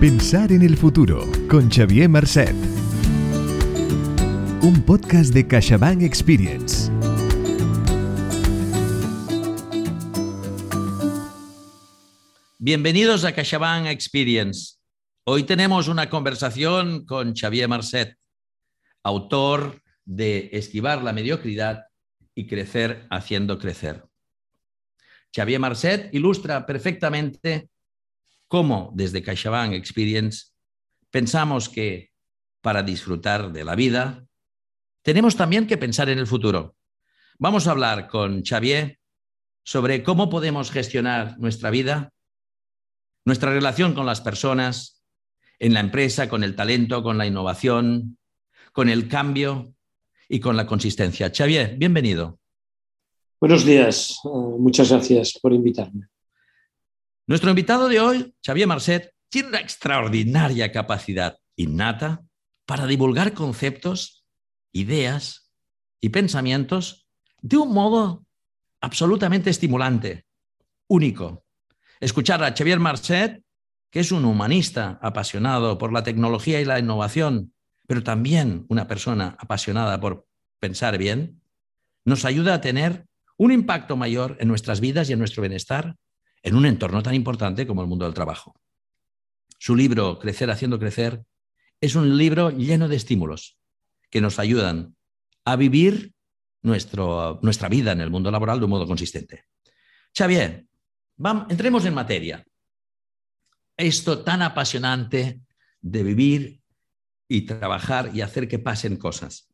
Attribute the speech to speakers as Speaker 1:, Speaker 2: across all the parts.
Speaker 1: Pensar en el futuro con Xavier Marcet. Un podcast de CaixaBank Experience.
Speaker 2: Bienvenidos a CaixaBank Experience. Hoy tenemos una conversación con Xavier Marcet, autor de Esquivar la mediocridad y crecer haciendo crecer. Xavier Marcet ilustra perfectamente cómo desde CaixaBank Experience pensamos que para disfrutar de la vida tenemos también que pensar en el futuro. Vamos a hablar con Xavier sobre cómo podemos gestionar nuestra vida, nuestra relación con las personas, en la empresa, con el talento, con la innovación, con el cambio y con la consistencia. Xavier, bienvenido.
Speaker 3: Buenos días, uh, muchas gracias por invitarme.
Speaker 2: Nuestro invitado de hoy, Xavier Marcet, tiene una extraordinaria capacidad innata para divulgar conceptos, ideas y pensamientos de un modo absolutamente estimulante, único. Escuchar a Xavier Marcet, que es un humanista apasionado por la tecnología y la innovación, pero también una persona apasionada por pensar bien, nos ayuda a tener un impacto mayor en nuestras vidas y en nuestro bienestar en un entorno tan importante como el mundo del trabajo. Su libro, Crecer haciendo crecer, es un libro lleno de estímulos que nos ayudan a vivir nuestro, nuestra vida en el mundo laboral de un modo consistente. Xavier, entremos en materia. Esto tan apasionante de vivir y trabajar y hacer que pasen cosas.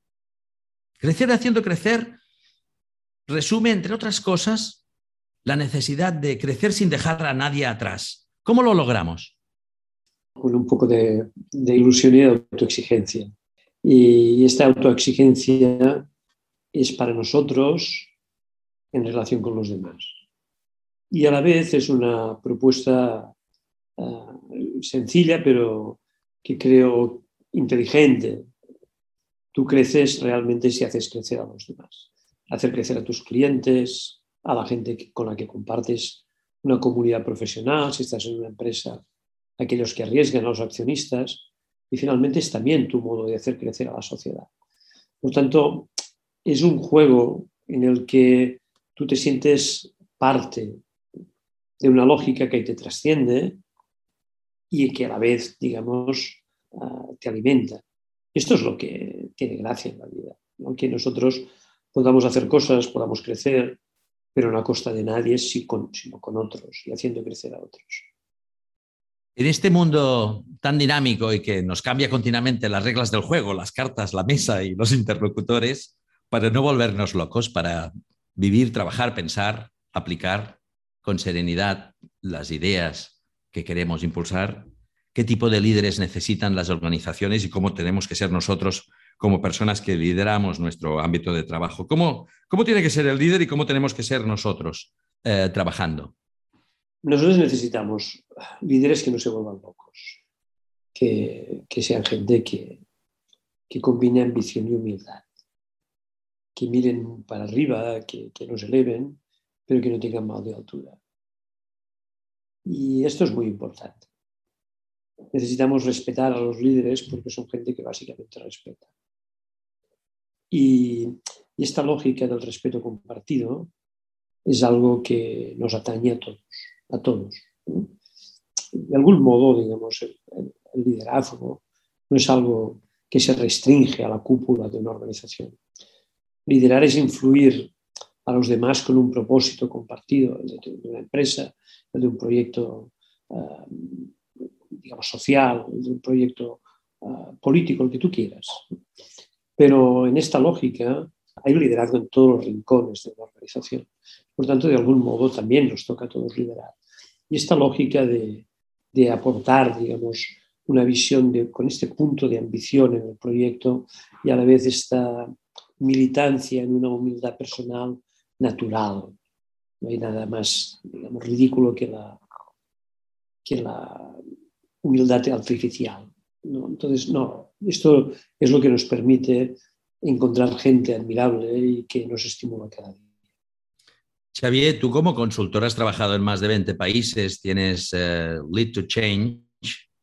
Speaker 2: Crecer haciendo crecer resume, entre otras cosas, la necesidad de crecer sin dejar a nadie atrás. ¿Cómo lo logramos?
Speaker 3: Con un poco de, ilusión y de autoexigencia. Y esta autoexigencia es para nosotros en relación con los demás. Y a la vez es una propuesta ah, sencilla, pero que creo inteligente. Tú creces realmente si haces crecer a los demás hacer crecer a tus clientes, a la gente con la que compartes una comunidad profesional, si estás en una empresa, aquellos que arriesgan a los accionistas, y finalmente es también tu modo de hacer crecer a la sociedad. Por tanto, es un juego en el que tú te sientes parte de una lógica que te trasciende y que a la vez, digamos, ah, te alimenta. Esto es lo que tiene gracia en la vida, aunque nosotros podamos hacer cosas, podamos crecer, pero no a costa de nadie, sino con otros y haciendo crecer a otros.
Speaker 2: En este mundo tan dinámico y que nos cambia continuamente las reglas del juego, las cartas, la mesa y los interlocutores, para no volvernos locos, para vivir, trabajar, pensar, aplicar con serenidad las ideas que queremos impulsar, qué tipo de líderes necesitan las organizaciones y cómo tenemos que ser nosotros como personas que lideramos nuestro ámbito de trabajo. ¿Cómo, cómo tiene que ser el líder y cómo tenemos que ser nosotros eh, trabajando?
Speaker 3: Nosotros necesitamos líderes que no se vuelvan locos, que, que sean gente que, que combine ambición y humildad, que miren para arriba, que, que no se eleven, pero que no tengan mal de altura. Y esto es muy importante. Necesitamos respetar a los líderes porque son gente que básicamente respeta. Y, esta lógica del respeto compartido es algo que nos atañe a todos. A todos De algún modo, digamos, el, liderazgo no es algo que se restringe a la cúpula de una organización. Liderar es influir a los demás con un propósito compartido, el de una empresa, el de un proyecto, ah, digamos, social, el de un proyecto ah, político, el que tú quieras. Pero en esta lógica hay liderazgo en todos los rincones de la organización. Por tanto, de algún modo también nos toca a todos liderar. Y esta lógica de, de aportar, digamos, una visión de, con este punto de ambición en el proyecto y a la vez esta militancia en una humildad personal natural. No hay nada más digamos, ridículo que la, que la humildad artificial. ¿no? Entonces, no, esto es lo que nos permite encontrar gente admirable y que nos estimula cada día.
Speaker 2: Xavier, tú como consultor has trabajado en más de 20 países, tienes eh, Lead to Change,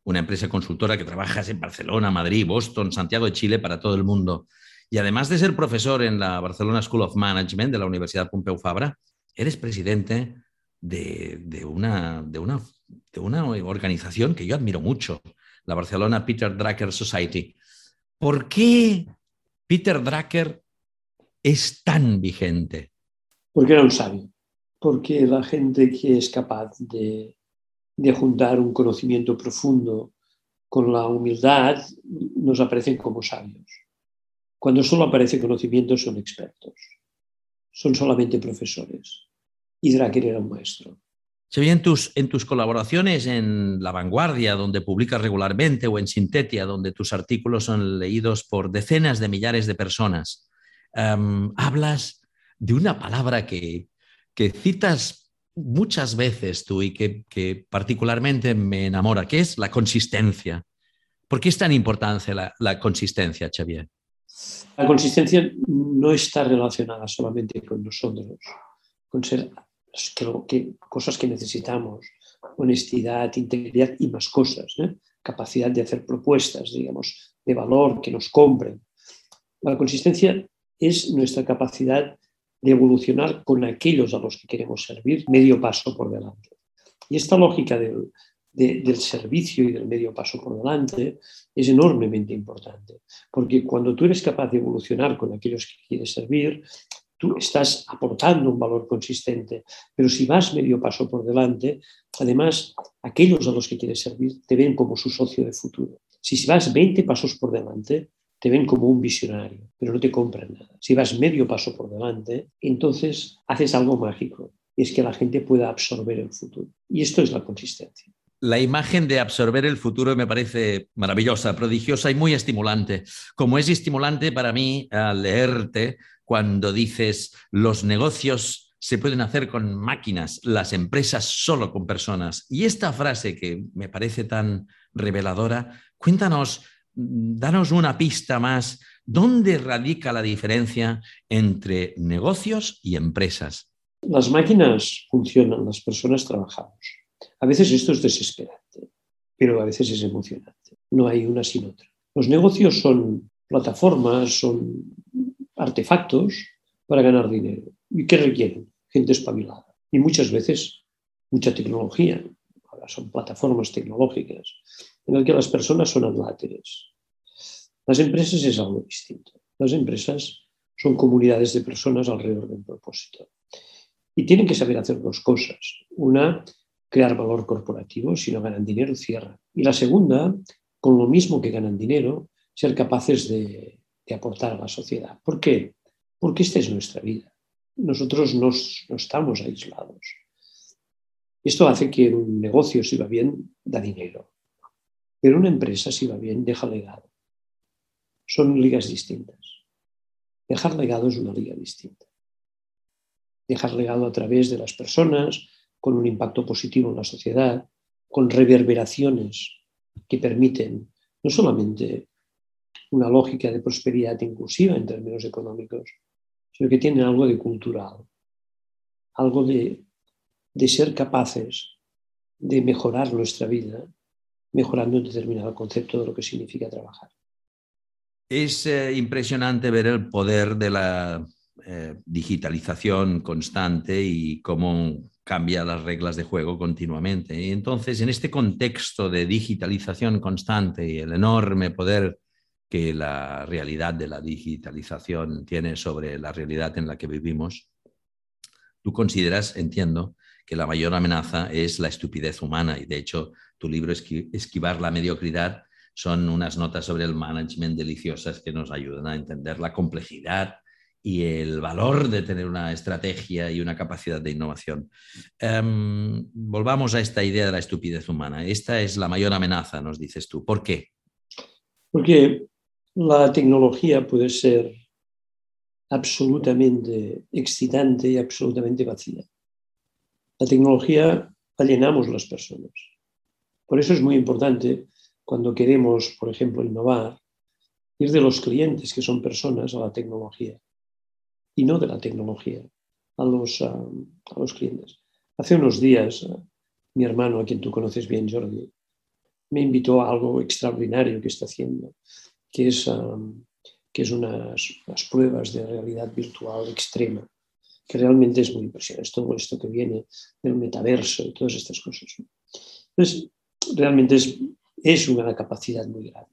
Speaker 2: una empresa consultora que trabajas en Barcelona, Madrid, Boston, Santiago de Chile para todo el mundo. Y además de ser profesor en la Barcelona School of Management de la Universidad Pompeu Fabra, eres presidente de, una, organización que yo admiro mucho, la Barcelona Peter Drucker Society. ¿Por qué Peter Drucker es tan vigente?
Speaker 3: Porque era un sabio, porque la gente que es capaz de, de juntar un conocimiento profundo con la humildad nos aparecen como sabios. Cuando solo aparece conocimiento son expertos, son solamente profesores. Y Drucker era un maestro.
Speaker 2: Se ve en tus, en tus colaboraciones en La Vanguardia, donde publicas regularmente, o en Sintetia, donde tus artículos son leídos por decenas de millares de personas, hablas de una palabra que, que citas muchas veces tú y que, que, particularmente me enamora, que es la consistencia. ¿Por qué es tan importante la, la consistencia, Xavier?
Speaker 3: La consistencia no está relacionada solamente con nosotros, con ser que, cosas que necesitamos, honestidad, integridad y más cosas, ¿eh? capacidad de hacer propuestas, digamos, de valor, que nos compren. La consistencia es nuestra capacidad de evolucionar con aquellos a los que queremos servir medio paso por delante. Y esta lógica del, del servicio y del medio paso por delante es enormemente importante, porque cuando tú eres capaz de evolucionar con aquellos que quieres servir, tú estás aportando un valor consistente, pero si vas medio paso por delante, además, aquellos a los que quieres servir te ven como su socio de futuro. Si vas 20 pasos por delante, te ven como un visionario, pero no te compran nada. Si vas medio paso por delante, entonces haces algo mágico, y es que la gente pueda absorber el futuro. Y esto es la consistencia.
Speaker 2: La imagen de absorber el futuro me parece maravillosa, prodigiosa y muy estimulante. Como es estimulante para mí leerte, cuando dices los negocios se pueden hacer con máquinas, las empresas solo con personas. Y esta frase que me parece tan reveladora, cuéntanos, danos una pista más, ¿dónde radica la diferencia entre negocios y empresas?
Speaker 3: Las máquinas funcionan, las personas trabajamos. A veces esto es desesperante, pero a veces es emocionante. No hay una sin otra. Los negocios son plataformas, son artefactos para ganar dinero. ¿Y qué requieren? Gente espabilada. Y muchas veces mucha tecnología. Ahora son plataformas tecnológicas en las que las personas son adláteres. Las empresas es algo distinto. Las empresas son comunidades de personas alrededor de un propósito. Y tienen que saber hacer dos cosas. Una, crear valor corporativo. Si no ganan dinero, cierran. Y la segunda, con lo mismo que ganan dinero, ser capaces de aportar a la sociedad. ¿Por qué? Porque esta es nuestra vida. Nosotros no estamos aislados. Esto hace que un negocio, si va bien, da dinero. Pero una empresa, si va bien, deja legado. Son ligas distintas. Dejar legado es una liga distinta. Dejar legado a través de las personas, con un impacto positivo en la sociedad, con reverberaciones que permiten no solamente una lógica de prosperidad inclusiva en términos económicos, sino que tienen algo de cultural, algo de, de ser capaces de mejorar nuestra vida, mejorando un determinado concepto de lo que significa trabajar.
Speaker 2: Es eh, impresionante ver el poder de la eh, digitalización constante y cómo cambia las reglas de juego continuamente. Y entonces, en este contexto de digitalización constante y el enorme poder que la realidad de la digitalización tiene sobre la realidad en la que vivimos, tú consideras, entiendo, que la mayor amenaza es la estupidez humana y de hecho tu libro Esquivar la mediocridad son unas notas sobre el management deliciosas que nos ayudan a entender la complejidad y el valor de tener una estrategia y una capacidad de innovación. Em, volvamos a esta idea de la estupidez humana. Esta es la mayor amenaza, nos dices tú. ¿Por qué?
Speaker 3: Porque la tecnología puede ser absolutamente excitante y absolutamente vacía. La tecnología la llenamos las personas. Por eso es muy importante cuando queremos, por ejemplo, innovar, ir de los clientes, que son personas, a la tecnología, y no de la tecnología a los, a, los clientes. Hace unos días, mi hermano, a quien tú conoces bien, Jordi, me invitó a algo extraordinario que está haciendo, que es, um, que es unas, pruebas de realidad virtual extrema, que realmente es muy impresionante. Todo esto que viene del metaverso y todas estas cosas. Entonces, realmente es, es una capacidad muy grande.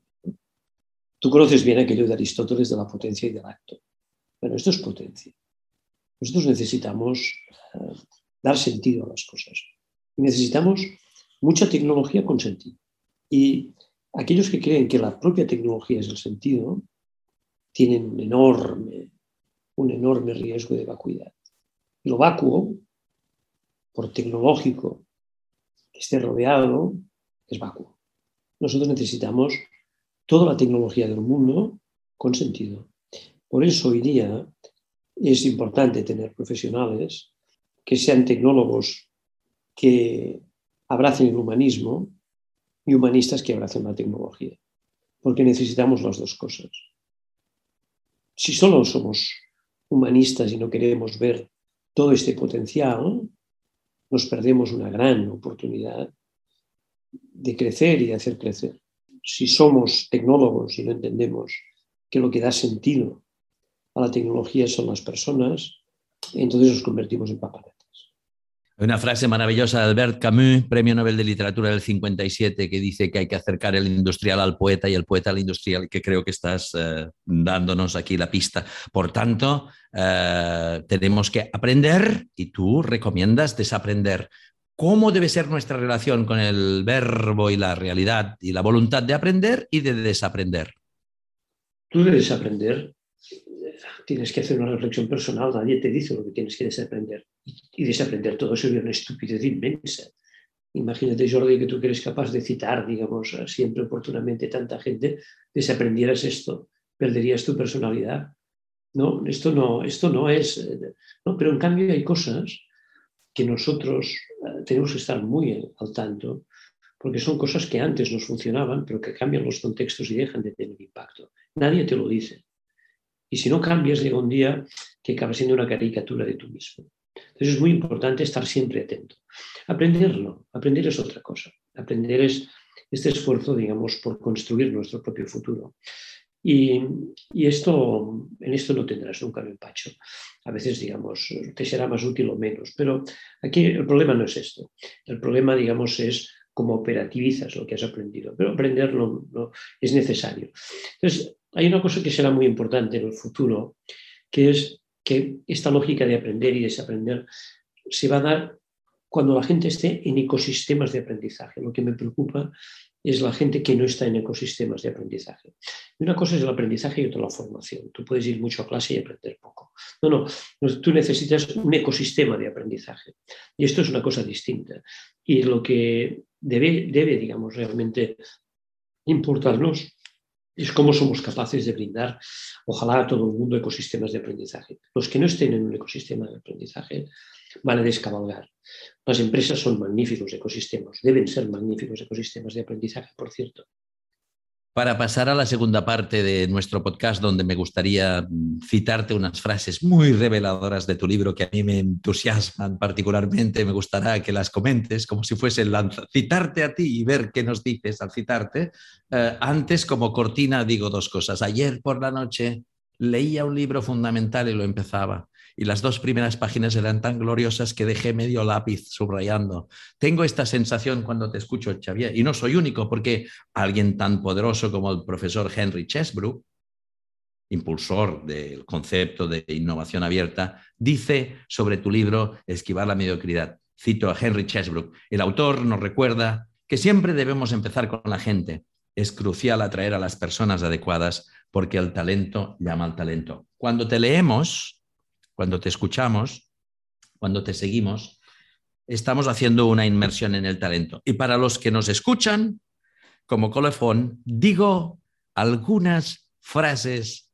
Speaker 3: Tú conoces bien aquello de Aristóteles de la potencia y del acto. Bueno, esto es potencia. Nosotros necesitamos uh, dar sentido a las cosas. Necesitamos mucha tecnología con sentido. Y aquellos que creen que la propia tecnología es el sentido, tienen un enorme, un enorme riesgo de vacuidad. Lo vacuo, por tecnológico que esté rodeado, es vacuo. Nosotros necesitamos toda la tecnología del mundo con sentido. Por eso hoy día es importante tener profesionales que sean tecnólogos que abracen el humanismo y humanistas que abracen la tecnología, porque necesitamos las dos cosas. Si solo somos humanistas y no queremos ver todo este potencial, nos perdemos una gran oportunidad de crecer y de hacer crecer. Si somos tecnólogos y no entendemos que lo que da sentido a la tecnología son las personas, entonces nos convertimos en paparazzi.
Speaker 2: Una frase maravillosa de Albert Camus, Premio Nobel de Literatura del 57, que dice que hay que acercar el industrial al poeta y el poeta al industrial, que creo que estás eh, dándonos aquí la pista. Por tanto, eh, tenemos que aprender y tú recomiendas desaprender. ¿Cómo debe ser nuestra relación con el verbo y la realidad y la voluntad de aprender y de desaprender?
Speaker 3: Tú debes aprender tienes que hacer una reflexión personal, nadie te dice lo que tienes que desaprender. Y, desaprender todo sería una estupidez inmensa. Imagínate, Jordi, que tú eres capaz de citar, digamos, siempre oportunamente tanta gente, desaprendieras esto, perderías tu personalidad. No, esto no, esto no es. No, pero en cambio hay cosas que nosotros eh, tenemos que estar muy al tanto, porque son cosas que antes nos funcionaban, pero que cambian los contextos y dejan de tener impacto. Nadie te lo dice. Y si no cambias, llega un día que acaba siendo una caricatura de tú mismo. Entonces es muy importante estar siempre atento. Aprenderlo, aprender es otra cosa. Aprender es este esfuerzo, digamos, por construir nuestro propio futuro. Y, esto, en esto no tendrás nunca un empacho. A veces, digamos, te será más útil o menos, pero aquí el problema no es esto. El problema, digamos, es cómo operativizas lo que has aprendido. Pero aprenderlo no, es necesario. Entonces, hay una cosa que será muy importante en el futuro, que es que esta lógica de aprender y desaprender se va a dar cuando la gente esté en ecosistemas de aprendizaje. Lo que me preocupa es la gente que no está en ecosistemas de aprendizaje. una cosa es el aprendizaje y otra la formación. Tú puedes ir mucho a clase y aprender poco. No, no, tú necesitas un ecosistema de aprendizaje. Y esto es una cosa distinta. Y lo que debe, debe digamos, realmente importarnos es cómo somos capaces de brindar, ojalá a todo el mundo, ecosistemas de aprendizaje. Los que no estén en un ecosistema de aprendizaje van a descabalgar. Las empresas son magníficos ecosistemas, deben ser magníficos ecosistemas de aprendizaje, por cierto,
Speaker 2: para pasar a la segunda parte de nuestro podcast, donde me gustaría mm, citarte unas frases muy reveladoras de tu libro que a mí me entusiasman particularmente. Me gustará que las comentes como si fuese. Citarte a ti y ver qué nos dices al citarte. Eh, antes, como cortina, digo dos cosas. Ayer por la noche leía un libro fundamental y lo empezaba y las dos primeras páginas eran tan gloriosas que dejé medio lápiz subrayando. Tengo esta sensación cuando te escucho, Xavier, y no soy único, porque alguien tan poderoso como el profesor Henry Chesbrook, impulsor del concepto de innovación abierta, dice sobre tu libro Esquivar la mediocridad. Cito a Henry Chesbrook. El autor nos recuerda que siempre debemos empezar con la gente. Es crucial atraer a las personas adecuadas porque el talento llama al talento. Cuando te leemos, cuando te escuchamos, cuando te seguimos, estamos haciendo una inmersión en el talento. Y para los que nos escuchan, como colofón, digo algunas frases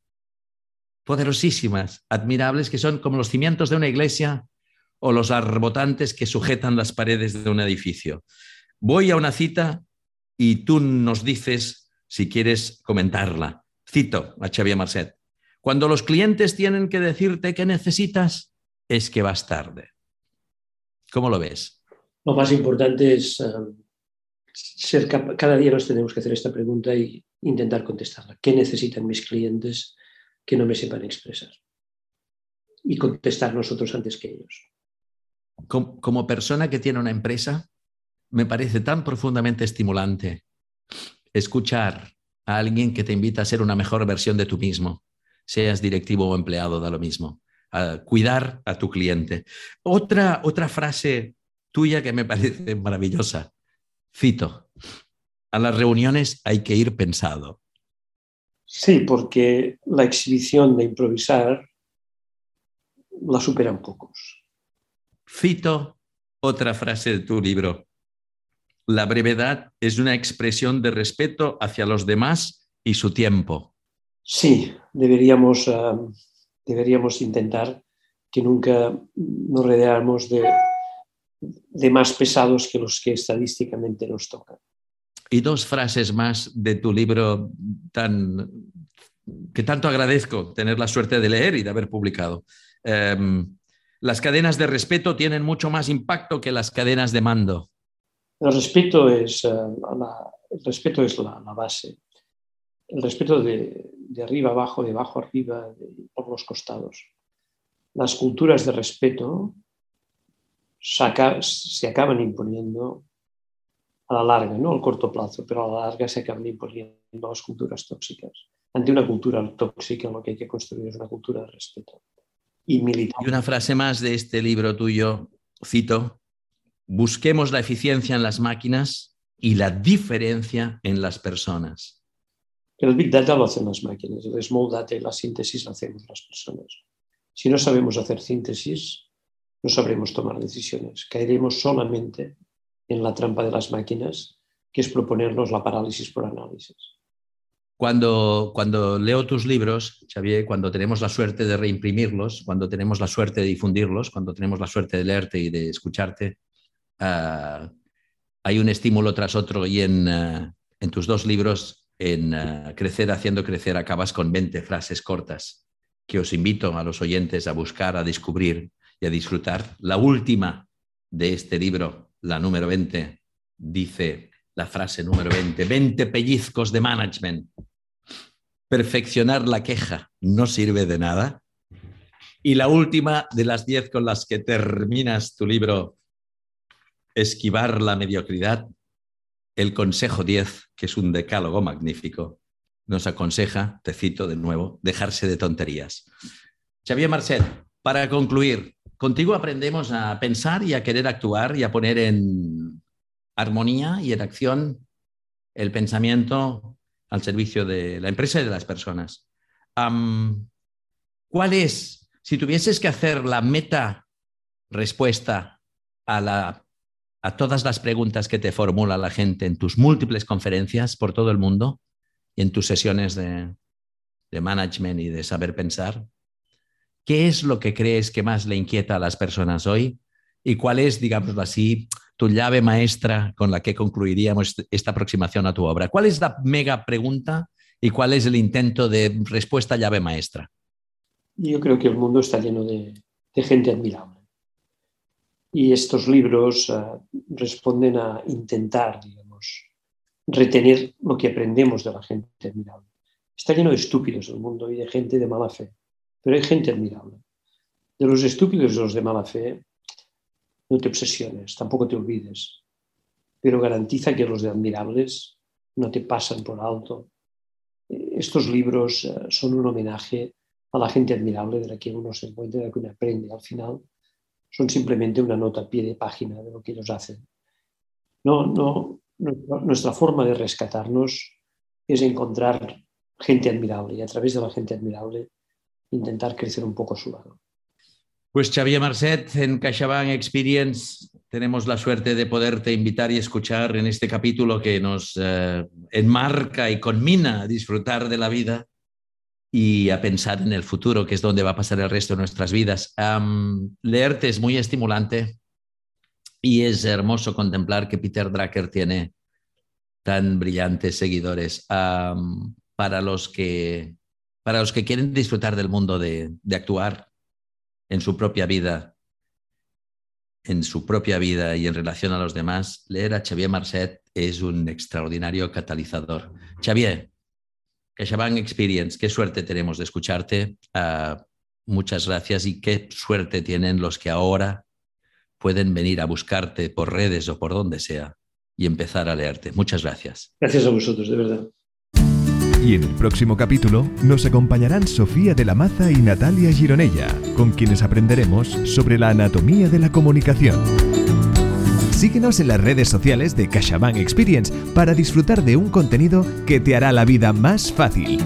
Speaker 2: poderosísimas, admirables, que son como los cimientos de una iglesia o los arbotantes que sujetan las paredes de un edificio. Voy a una cita y tú nos dices si quieres comentarla. Cito a Xavier Marcet. Cuando los clientes tienen que decirte qué necesitas, es que vas tarde. ¿Cómo lo ves?
Speaker 3: Lo más importante es eh, ser cada día nos tenemos que hacer esta pregunta y intentar contestarla. ¿Qué necesitan mis clientes que no me sepan expresar? Y contestar nosotros antes que ellos.
Speaker 2: Como persona que tiene una empresa, me parece tan profundamente estimulante escuchar a alguien que te invita a ser una mejor versión de tú mismo, seas directivo o empleado, da lo mismo, a cuidar a tu cliente. Otra, otra frase tuya que me parece maravillosa. Cito, a las reuniones hay que ir pensado.
Speaker 3: Sí, porque la exhibición de improvisar la superan pocos.
Speaker 2: Cito otra frase de tu libro. La brevedad es una expresión de respeto hacia los demás y su tiempo.
Speaker 3: Sí, deberíamos, ah, deberíamos intentar que nunca nos rodeáramos de, de más pesados que los que estadísticamente nos tocan.
Speaker 2: Y dos frases más de tu libro tan, que tanto agradezco tener la suerte de leer y de haber publicado. Em, las cadenas de respeto tienen mucho más impacto que las cadenas de mando.
Speaker 3: El respeto es, eh, la, el respeto es la, base. El respeto de, de, arriba abajo, de abajo arriba, por los costados. Las culturas de respeto se acaban imponiendo a la larga, no al corto plazo, pero a la larga se acaban imponiendo las culturas tóxicas. Ante una cultura tóxica lo que hay que construir es una cultura de respeto y militar.
Speaker 2: Y una frase más de este libro tuyo, cito, busquemos la eficiencia en las máquinas y la diferencia en las personas.
Speaker 3: El Big Data lo hacen las máquinas, el Small Data y la síntesis lo hacemos las personas. Si no sabemos hacer síntesis, no sabremos tomar decisiones. Caeremos solamente en la trampa de las máquinas, que es proponernos la parálisis por análisis.
Speaker 2: Cuando, cuando leo tus libros, Xavier, cuando tenemos la suerte de reimprimirlos, cuando tenemos la suerte de difundirlos, cuando tenemos la suerte de leerte y de escucharte, uh, hay un estímulo tras otro y en, uh, en tus dos libros, en uh, Crecer haciendo crecer, acabas con 20 frases cortas que os invito a los oyentes a buscar, a descubrir y a disfrutar. La última de este libro, la número 20, dice la frase número 20, 20 pellizcos de management. Perfeccionar la queja no sirve de nada. Y la última de las 10 con las que terminas tu libro, Esquivar la mediocridad, el consejo 10, que es un decálogo magnífico, nos aconseja, te cito de nuevo, dejarse de tonterías. Xavier Marcet, para concluir, Contigo aprendemos a pensar y a querer actuar y a poner en armonía y en acción el pensamiento al servicio de la empresa y de las personas. ¿Cuál es, si tuvieses que hacer la meta respuesta a, la, a todas las preguntas que te formula la gente en tus múltiples conferencias por todo el mundo y en tus sesiones de, de management y de saber pensar, ¿Qué es lo que crees que más le inquieta a las personas hoy? ¿Y cuál es, digámoslo así, tu llave maestra con la que concluiríamos esta aproximación a tu obra? ¿Cuál es la mega pregunta y cuál es el intento de respuesta llave maestra?
Speaker 3: Yo creo que el mundo está lleno de, gente admirable. Y estos libros uh, responden a intentar, digamos, retener lo que aprendemos de la gente admirable. Está lleno de estúpidos el mundo y de gente de mala fe. Pero hay gente admirable. De los estúpidos y los de mala fe, no te obsesiones, tampoco te olvides, pero garantiza que los de admirables no te pasan por alto. Estos libros eh, son un homenaje a la gente admirable de la que uno se encuentra, de la que uno aprende. Al final son simplemente una nota a pie de página de lo que ellos hacen. No, no, nuestra forma de rescatarnos es encontrar gente admirable y a través de la gente admirable intentar crecer un poco a su lado.
Speaker 2: Pues Xavier Marcet, en CaixaBank Experience tenemos la suerte de poderte invitar y escuchar en este capítulo que nos eh, enmarca y conmina a disfrutar de la vida y a pensar en el futuro, que es donde va a pasar el resto de nuestras vidas. leerte es muy estimulante y es hermoso contemplar que Peter Drucker tiene tan brillantes seguidores. para los que para los que quieren disfrutar del mundo de, actuar en su propia vida en su propia vida y en relación a los demás, leer a Xavier Marcet es un extraordinario catalizador. Xavier, CaixaBank Experience, qué suerte tenemos de escucharte. Uh, muchas gracias y qué suerte tienen los que ahora pueden venir a buscarte por redes o por donde sea y empezar a leerte. Muchas gracias.
Speaker 3: Gracias a vosotros, de verdad.
Speaker 1: Y en el próximo capítulo nos acompañarán Sofía de la Maza y Natalia Gironella, con quienes aprenderemos sobre la anatomía de la comunicación. Síguenos en las redes sociales de CaixaBank Experience para disfrutar de un contenido que te hará la vida más fácil.